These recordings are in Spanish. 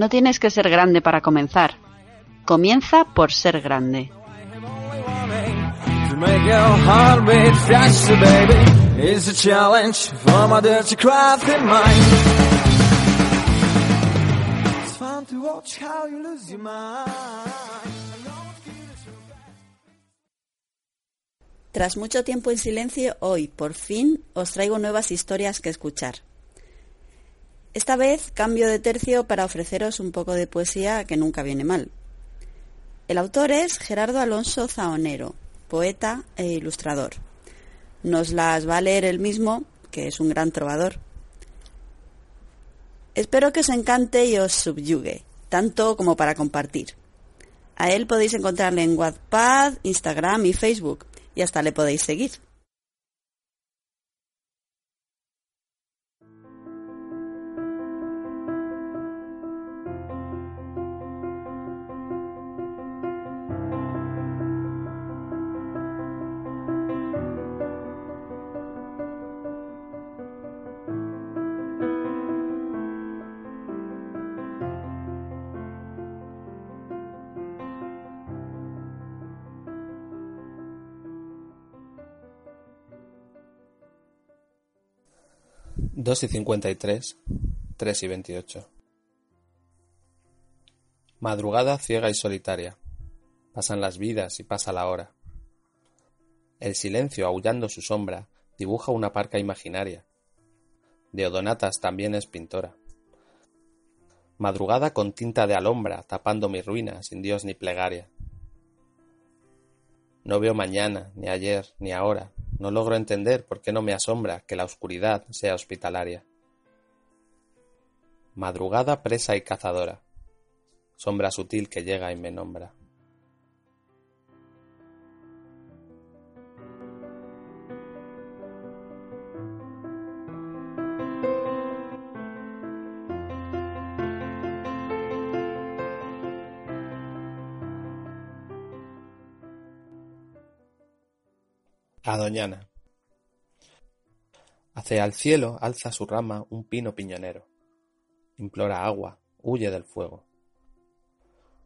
No tienes que ser grande para comenzar. Comienza por ser grande. Tras mucho tiempo en silencio, hoy, por fin, os traigo nuevas historias que escuchar. Esta vez cambio de tercio para ofreceros un poco de poesía que nunca viene mal. El autor es Gerardo Alonso Zaonero, poeta e ilustrador. Nos las va a leer él mismo, que es un gran trovador. Espero que os encante y os subyugue, tanto como para compartir. A él podéis encontrarle en Wattpad, Instagram y Facebook, y hasta le podéis seguir. Dos y cincuenta y tres, tres y veintiocho. Madrugada ciega y solitaria. Pasan las vidas y pasa la hora. El silencio, aullando su sombra, dibuja una parca imaginaria. Deodonatas también es pintora. Madrugada con tinta de alombra, tapando mi ruina, sin Dios ni plegaria. No veo mañana, ni ayer, ni ahora, no logro entender por qué no me asombra que la oscuridad sea hospitalaria. Madrugada presa y cazadora, sombra sutil que llega y me nombra. A Doñana. Hacia el cielo alza su rama un pino piñonero. Implora agua, huye del fuego.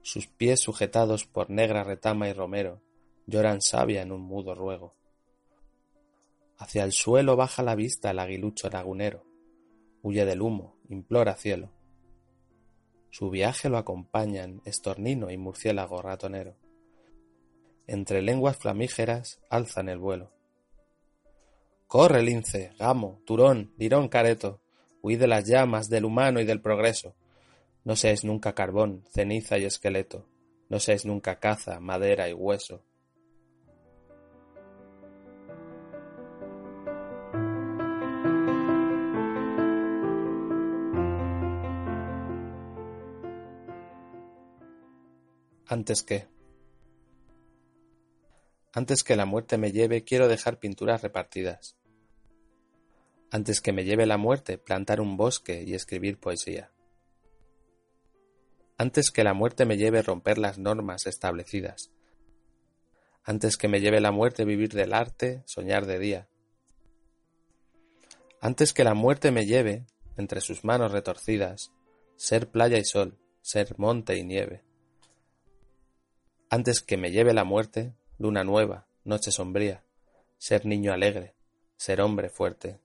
Sus pies sujetados por negra retama y romero lloran savia en un mudo ruego. Hacia el suelo baja la vista el aguilucho lagunero. Huye del humo, implora cielo. Su viaje lo acompañan estornino y murciélago ratonero entre lenguas flamígeras alzan el vuelo. Corre, lince, gamo, turón, lirón careto, huid de las llamas, del humano y del progreso. No seáis nunca carbón, ceniza y esqueleto, no seáis nunca caza, madera y hueso. Antes que antes que la muerte me lleve, quiero dejar pinturas repartidas. Antes que me lleve la muerte, plantar un bosque y escribir poesía. Antes que la muerte me lleve romper las normas establecidas. Antes que me lleve la muerte vivir del arte, soñar de día. Antes que la muerte me lleve, entre sus manos retorcidas, ser playa y sol, ser monte y nieve. Antes que me lleve la muerte, luna nueva, noche sombría, ser niño alegre, ser hombre fuerte.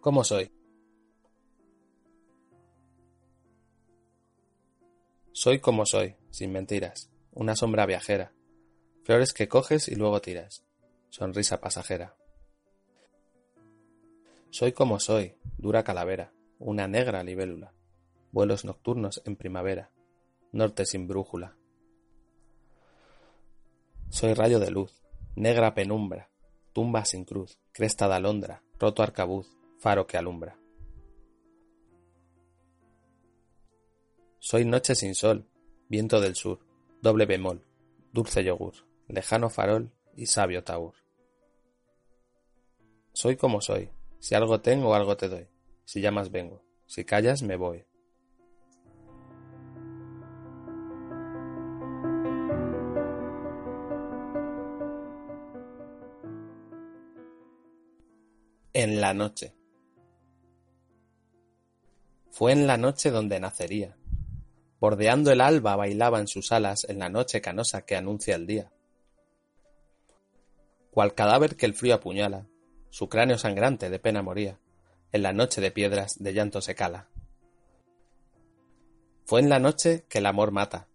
¿Cómo soy? Soy como soy, sin mentiras, una sombra viajera, Flores que coges y luego tiras. Sonrisa pasajera. Soy como soy, dura calavera, una negra libélula. Vuelos nocturnos en primavera, norte sin brújula. Soy rayo de luz, negra penumbra, tumba sin cruz, cresta de alondra, roto arcabuz, faro que alumbra. Soy noche sin sol, viento del sur, doble bemol, dulce yogur lejano farol y sabio taur. Soy como soy, si algo tengo algo te doy, si llamas vengo, si callas me voy. En la noche. Fue en la noche donde nacería. Bordeando el alba bailaba en sus alas en la noche canosa que anuncia el día cual cadáver que el frío apuñala, su cráneo sangrante de pena moría, en la noche de piedras de llanto se cala. Fue en la noche que el amor mata,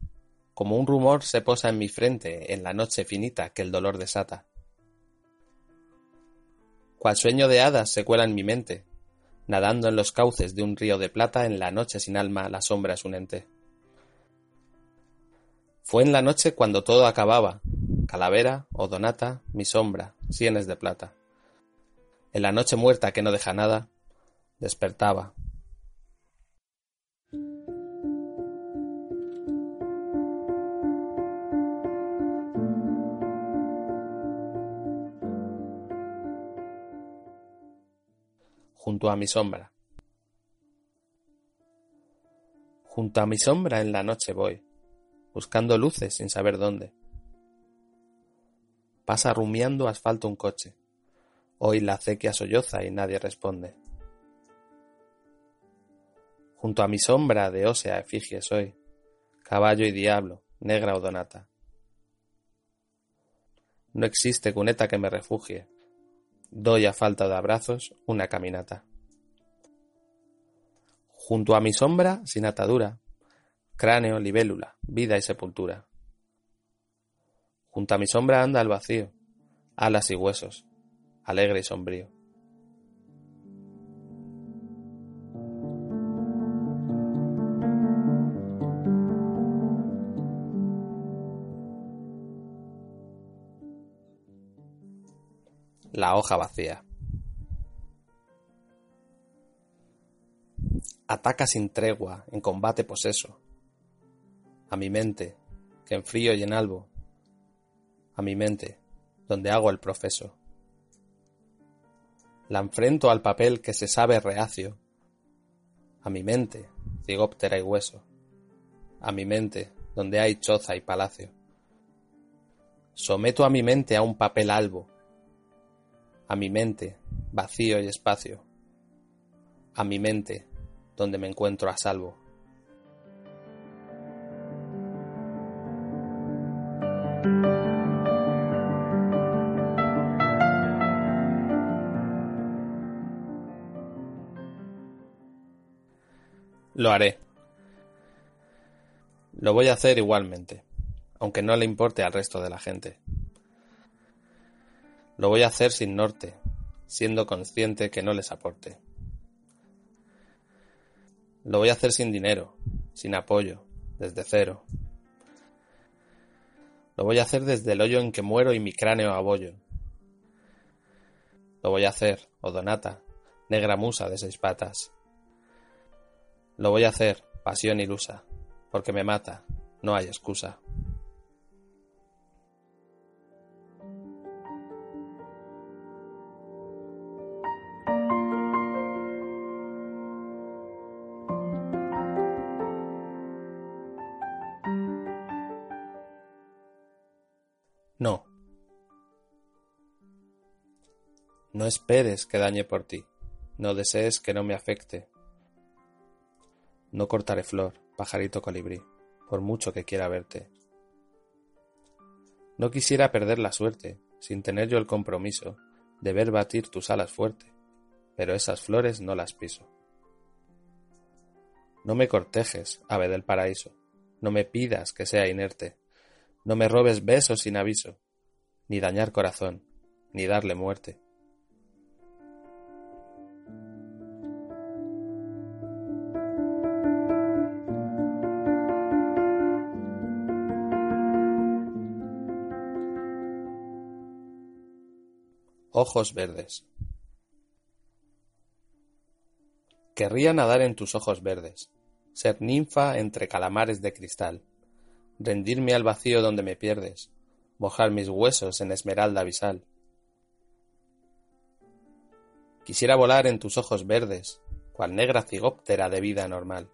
como un rumor se posa en mi frente en la noche finita que el dolor desata. Cual sueño de hadas se cuela en mi mente, nadando en los cauces de un río de plata en la noche sin alma la sombra es un ente. Fue en la noche cuando todo acababa, calavera o donata, mi sombra, sienes de plata. En la noche muerta que no deja nada, despertaba. junto a mi sombra. Junto a mi sombra en la noche voy, buscando luces sin saber dónde. Pasa rumiando asfalto un coche. Hoy la acequia solloza y nadie responde. Junto a mi sombra de ósea efigie soy, caballo y diablo, negra o donata. No existe cuneta que me refugie, doy a falta de abrazos una caminata. Junto a mi sombra, sin atadura, cráneo, libélula, vida y sepultura. Junto a mi sombra anda el vacío, alas y huesos, alegre y sombrío. La hoja vacía. Ataca sin tregua, en combate poseso. A mi mente, que en frío y en albo. A mi mente, donde hago el profeso. La enfrento al papel que se sabe reacio. A mi mente, cigóptera y hueso. A mi mente, donde hay choza y palacio. Someto a mi mente a un papel albo, a mi mente, vacío y espacio, a mi mente, donde me encuentro a salvo. Lo haré. Lo voy a hacer igualmente, aunque no le importe al resto de la gente. Lo voy a hacer sin norte, siendo consciente que no les aporte. Lo voy a hacer sin dinero, sin apoyo, desde cero. Lo voy a hacer desde el hoyo en que muero y mi cráneo abollo. Lo voy a hacer, Odonata, negra musa de seis patas. Lo voy a hacer, pasión ilusa, porque me mata, no hay excusa. No. No esperes que dañe por ti, no desees que no me afecte. No cortaré flor, pajarito colibrí, por mucho que quiera verte. No quisiera perder la suerte, sin tener yo el compromiso de ver batir tus alas fuerte, pero esas flores no las piso. No me cortejes, ave del paraíso, no me pidas que sea inerte, no me robes besos sin aviso, ni dañar corazón, ni darle muerte. Ojos verdes. Querría nadar en tus ojos verdes, ser ninfa entre calamares de cristal rendirme al vacío donde me pierdes, mojar mis huesos en esmeralda abisal. Quisiera volar en tus ojos verdes, cual negra cigóptera de vida normal,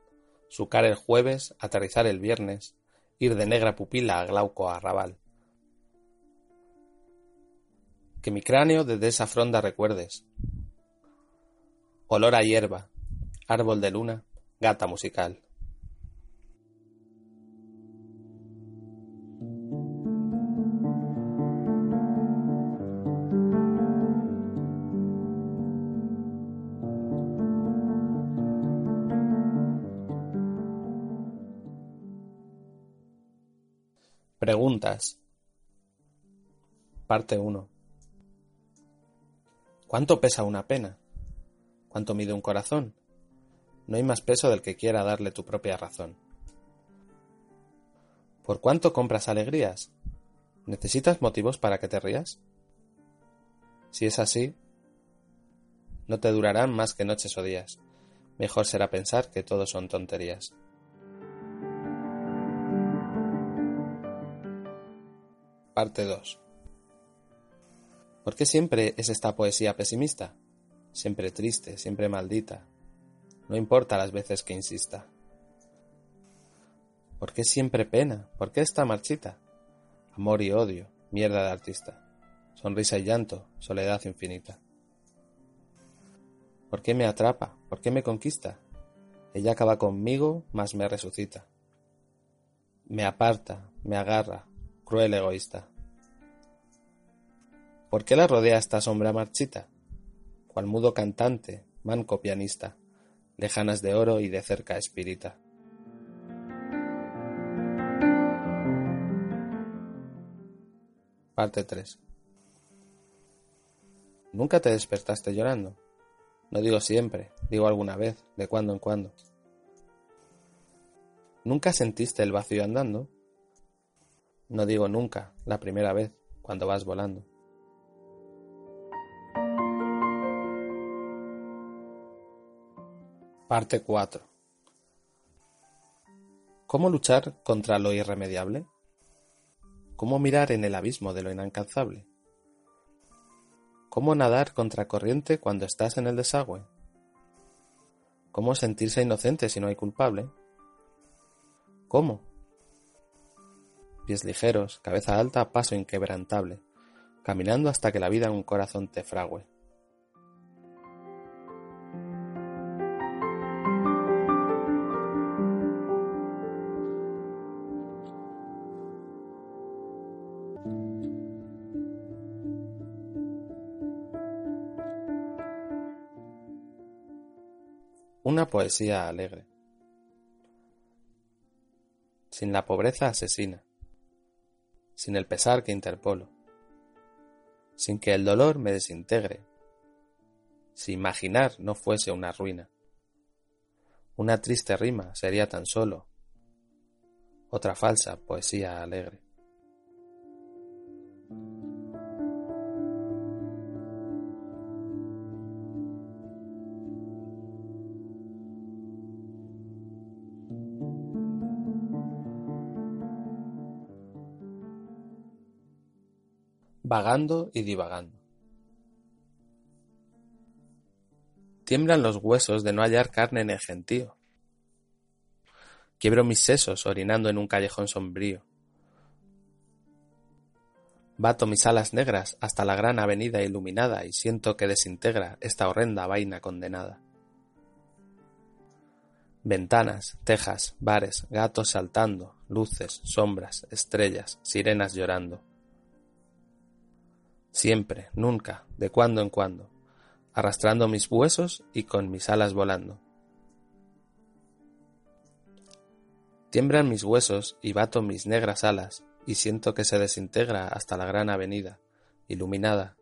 sucar el jueves, aterrizar el viernes, ir de negra pupila a glauco arrabal. Que mi cráneo desde esa fronda recuerdes, olor a hierba, árbol de luna, gata musical. Preguntas. Parte 1. ¿Cuánto pesa una pena? ¿Cuánto mide un corazón? No hay más peso del que quiera darle tu propia razón. ¿Por cuánto compras alegrías? ¿Necesitas motivos para que te rías? Si es así, no te durarán más que noches o días. Mejor será pensar que todo son tonterías. Parte 2. ¿Por qué siempre es esta poesía pesimista? Siempre triste, siempre maldita. No importa las veces que insista. ¿Por qué siempre pena? ¿Por qué está marchita? Amor y odio, mierda de artista. Sonrisa y llanto, soledad infinita. ¿Por qué me atrapa? ¿Por qué me conquista? Ella acaba conmigo, mas me resucita. Me aparta, me agarra, cruel egoísta. ¿Por qué la rodea esta sombra marchita? Cual mudo cantante, manco pianista, lejanas de oro y de cerca espírita. Parte 3 ¿Nunca te despertaste llorando? No digo siempre, digo alguna vez, de cuando en cuando. ¿Nunca sentiste el vacío andando? No digo nunca, la primera vez, cuando vas volando. Parte 4. ¿Cómo luchar contra lo irremediable? ¿Cómo mirar en el abismo de lo inalcanzable? ¿Cómo nadar contra corriente cuando estás en el desagüe? ¿Cómo sentirse inocente si no hay culpable? ¿Cómo? pies ligeros, cabeza alta, paso inquebrantable, caminando hasta que la vida en un corazón te frague. Poesía alegre. Sin la pobreza asesina sin el pesar que interpolo, sin que el dolor me desintegre, si imaginar no fuese una ruina. Una triste rima sería tan solo otra falsa poesía alegre. Vagando y divagando. Tiemblan los huesos de no hallar carne en el gentío. Quiebro mis sesos orinando en un callejón sombrío. Bato mis alas negras hasta la gran avenida iluminada y siento que desintegra esta horrenda vaina condenada. Ventanas, tejas, bares, gatos saltando, luces, sombras, estrellas, sirenas llorando siempre, nunca, de cuando en cuando, arrastrando mis huesos y con mis alas volando. Tiembran mis huesos y bato mis negras alas y siento que se desintegra hasta la gran avenida, iluminada,